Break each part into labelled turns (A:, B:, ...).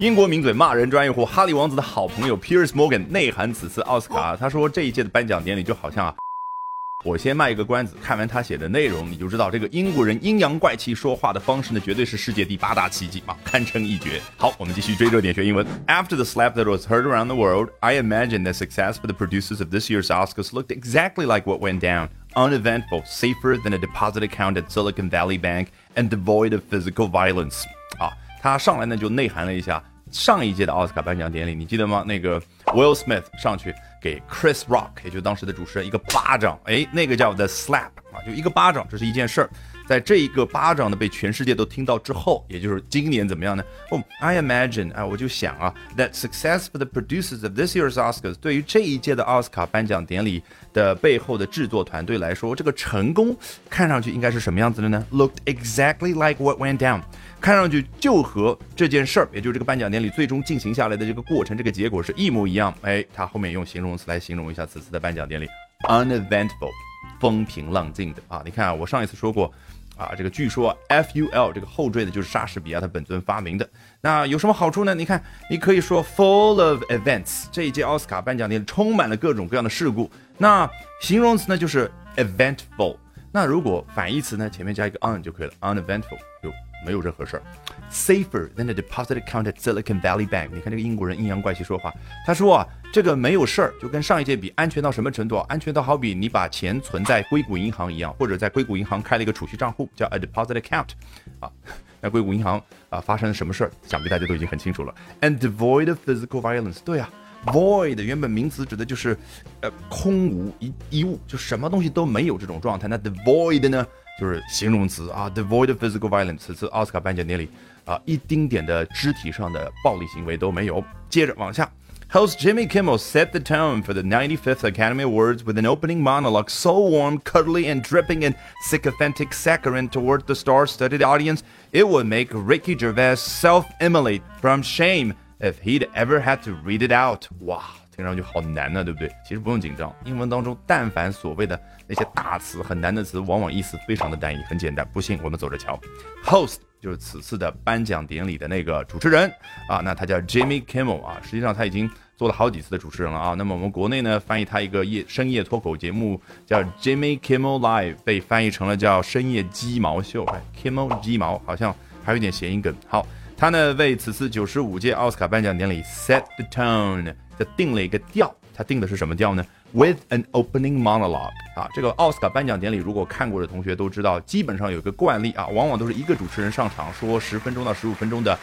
A: 英国名嘴、骂人专业户、哈利王子的好朋友 Piers Morgan 内涵此次奥斯卡。他说这一届的颁奖典礼就好像啊，我先卖一个关子，看完他写的内容，你就知道这个英国人阴阳怪气说话的方式呢，绝对是世界第八大奇迹啊，堪称一绝。好，我们继续追热点学英文。After the slap that was heard around the world, I imagine the success for the producers of this year's Oscars looked exactly like what went down. Uneventful, safer than a deposit account at Silicon Valley Bank, and devoid of physical violence. 啊。 他上来呢就内涵了一下上一届的奥斯卡颁奖典礼，你记得吗？那个 Will Smith 上去给 Chris Rock，也就当时的主持人一个巴掌，哎，那个叫 The Slap 啊，就一个巴掌，这是一件事儿。在这一个巴掌呢被全世界都听到之后，也就是今年怎么样呢？哦，I imagine 啊，我就想啊，that success for the producers of this year's Oscars 对于这一届的奥斯卡颁奖典礼的背后的制作团队来说，这个成功看上去应该是什么样子的呢？Looked exactly like what went down，看上去就和这件事儿，也就是这个颁奖典礼最终进行下来的这个过程，这个结果是一模一样。哎，他后面用形容词来形容一下此次的颁奖典礼，uneventful，风平浪静的啊。你看啊，我上一次说过。啊，这个据说 F U L 这个后缀的就是莎士比亚他本尊发明的。那有什么好处呢？你看，你可以说 full of events，这一届奥斯卡颁奖典礼充满了各种各样的事故。那形容词呢就是 eventful。那如果反义词呢，前面加一个 un 就可以了，uneventful 就没有任何事儿。Safer than a deposit account at Silicon Valley Bank。你看这个英国人阴阳怪气说话，他说啊，这个没有事儿，就跟上一届比安全到什么程度啊？安全到好比你把钱存在硅谷银行一样，或者在硅谷银行开了一个储蓄账户，叫 a deposit account。啊，那硅谷银行啊发生了什么事儿？想必大家都已经很清楚了。And devoid of physical violence。对啊 ，void 原本名词指的就是呃空无一一物，就什么东西都没有这种状态。那 devoid 呢，就是形容词啊，devoid of physical violence。此次奥斯卡颁奖典礼。啊，一丁点的肢体上的暴力行为都没有。接着往下，Host Jimmy Kimmel set the tone for the 95th Academy Awards with an opening monologue so warm, cuddly, and dripping in sycophantic saccharine toward the star-studded audience, it would make Ricky Gervais self-immolate from shame if he'd ever had to read it out. 哇，听上去好难呢，对不对？其实不用紧张，英文当中但凡所谓的那些大词、很难的词，往往意思非常的单一，很简单。不信我们走着瞧。Host 就是此次的颁奖典礼的那个主持人啊，那他叫 Jimmy Kimmel 啊，实际上他已经做了好几次的主持人了啊。那么我们国内呢翻译他一个夜深夜脱口节目叫 Jimmy Kimmel Live，被翻译成了叫深夜鸡毛秀。哎，Kimmel 鸡毛好像还有一点谐音梗。好，他呢为此次九十五届奥斯卡颁奖典礼 set the tone，他定了一个调。他定的是什么调呢？With an opening monologue 啊，这个奥斯卡颁奖典礼，如果看过的同学都知道，基本上有一个惯例啊，往往都是一个主持人上场说十分钟到十五分钟的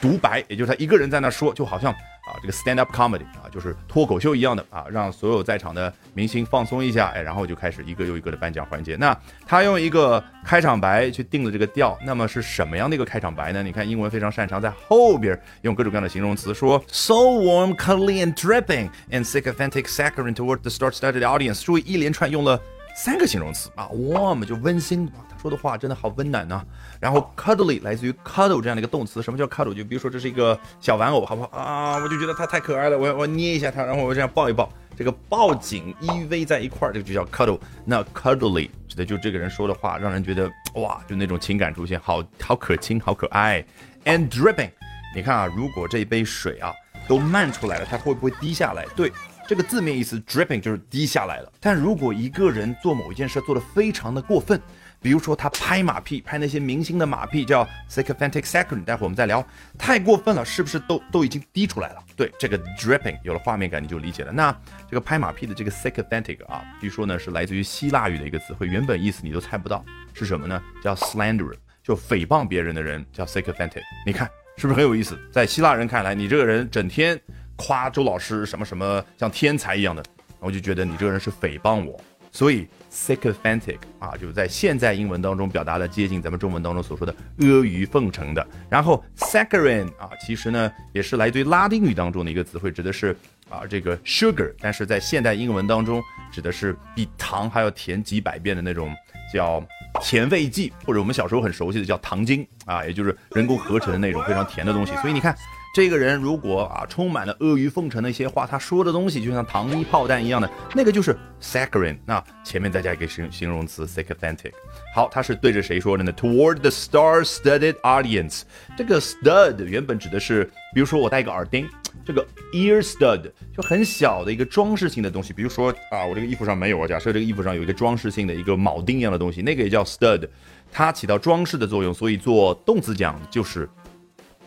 A: 独白，也就是他一个人在那说，就好像。啊，这个 stand up comedy 啊，就是脱口秀一样的啊，让所有在场的明星放松一下，哎，然后就开始一个又一个的颁奖环节。那他用一个开场白去定了这个调，那么是什么样的一个开场白呢？你看英文非常擅长在后边用各种各样的形容词，说 so warm, cuddly and dripping and sycophantic saccharine toward the star-studded audience。注意一连串用了三个形容词啊，warm 就温馨。他说的话真的好温暖呢。然后 cuddly 来自于 cuddle 这样的一个动词。什么叫 cuddle？就比如说这是一个小玩偶，好不好啊？我就觉得它太可爱了，我我捏一下它，然后我这样抱一抱，这个抱紧依偎在一块儿，这个就叫 cuddle。那 cuddly 指的就这个人说的话，让人觉得哇，就那种情感出现，好好可亲，好可爱。And dripping，你看啊，如果这一杯水啊都漫出来了，它会不会滴下来？对，这个字面意思 dripping 就是滴下来了。但如果一个人做某一件事做得非常的过分，比如说他拍马屁，拍那些明星的马屁，叫 sycophantic saccharine。待会儿我们再聊，太过分了，是不是都都已经滴出来了？对，这个 dripping 有了画面感，你就理解了。那这个拍马屁的这个 sycophantic 啊，据说呢是来自于希腊语的一个词汇，原本意思你都猜不到是什么呢？叫 slanderer，就诽谤别人的人叫 sycophantic。你看是不是很有意思？在希腊人看来，你这个人整天夸周老师什么什么像天才一样的，我就觉得你这个人是诽谤我。所以 sycophantic 啊，就是在现在英文当中表达了接近咱们中文当中所说的阿谀奉承的。然后 saccharin 啊，其实呢也是来自于拉丁语当中的一个词汇，指的是啊这个 sugar，但是在现代英文当中指的是比糖还要甜几百遍的那种叫甜味剂，或者我们小时候很熟悉的叫糖精啊，也就是人工合成的那种非常甜的东西。所以你看。这个人如果啊充满了阿谀奉承的一些话，他说的东西就像糖衣炮弹一样的，那个就是 saccharine。那前面再加一个形形容词 sycophantic。好，他是对着谁说的呢？Toward the star-studded audience。这个 stud 原本指的是，比如说我戴一个耳钉，这个 ear stud 就很小的一个装饰性的东西。比如说啊，我这个衣服上没有啊，假设这个衣服上有一个装饰性的一个铆钉一样的东西，那个也叫 stud，它起到装饰的作用，所以做动词讲就是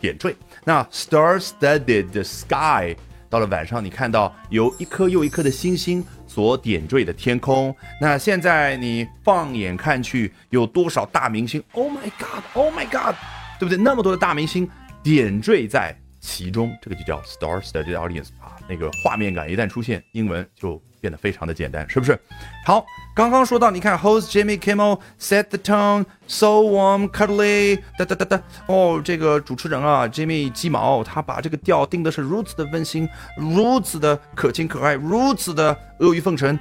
A: 点缀。那 star-studded the sky，到了晚上你看到由一颗又一颗的星星所点缀的天空。那现在你放眼看去，有多少大明星？Oh my god！Oh my god！对不对？那么多的大明星点缀在其中，这个就叫 star-studded audience 啊。那个画面感一旦出现，英文就变得非常的简单，是不是？好，刚刚说到，你看，host Jimmy Kimmel set the tone so warm, cuddly，哒哒哒哒。哦，这个主持人啊，Jimmy 鸡毛，他把这个调定的是如此的温馨，如此的可亲可爱，如此的阿谀奉承。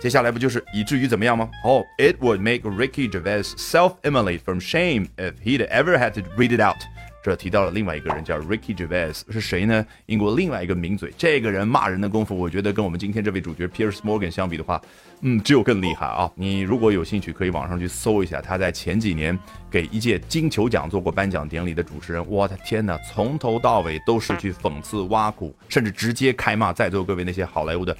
A: 接下来不就是以至于怎么样吗？哦，It would make Ricky Gervais self-immolate from shame if he'd ever had to read it out。 这提到了另外一个人叫 Ricky Gervais，是谁呢？英国另外一个名嘴。这个人骂人的功夫，我觉得跟我们今天这位主角 Pierce Morgan 相比的话，嗯，只有更厉害啊！你如果有兴趣，可以网上去搜一下，他在前几年给一届金球奖做过颁奖典礼的主持人。我的天哪，从头到尾都是去讽刺、挖苦，甚至直接开骂在座各位那些好莱坞的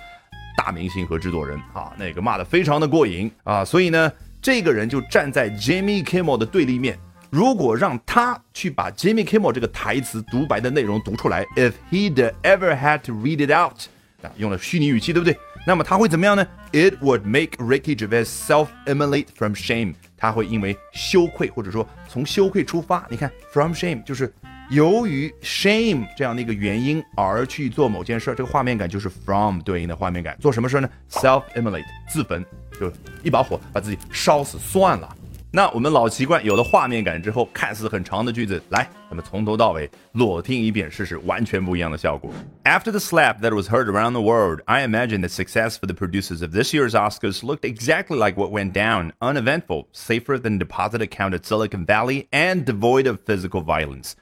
A: 大明星和制作人啊，那个骂的非常的过瘾啊！所以呢，这个人就站在 Jimmy Kimmel 的对立面。如果让他去把 Jimmy Kimmel 这个台词独白的内容读出来，If he'd ever had to read it out，啊，用了虚拟语气，对不对？那么他会怎么样呢？It would make Ricky Gervais self-immolate from shame。他会因为羞愧，或者说从羞愧出发，你看，from shame 就是由于 shame 这样的一个原因而去做某件事，这个画面感就是 from 对应的画面感。做什么事呢？self-immolate 自焚，就一把火把自己烧死算了。那我们老习惯，有了画面感之后，看似很长的句子，来，咱们从头到尾裸听一遍试试，完全不一样的效果。After the slap that was heard around the world, I imagine the success for the producers of this year's Oscars looked exactly like what went down, uneventful, safer than deposit account at Silicon Valley, and devoid of physical violence.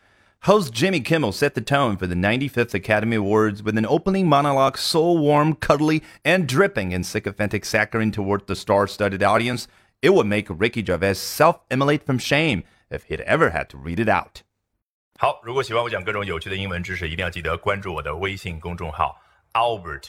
A: Host Jimmy Kimmel set the tone for the 95th Academy Awards with an opening monologue so warm, cuddly, and dripping in sycophantic saccharine toward the star-studded audience it would make Ricky Gervais self-immolate from shame if he'd ever had to read it out. 好，如果喜欢我讲各种有趣的英文知识，一定要记得关注我的微信公众号 Albert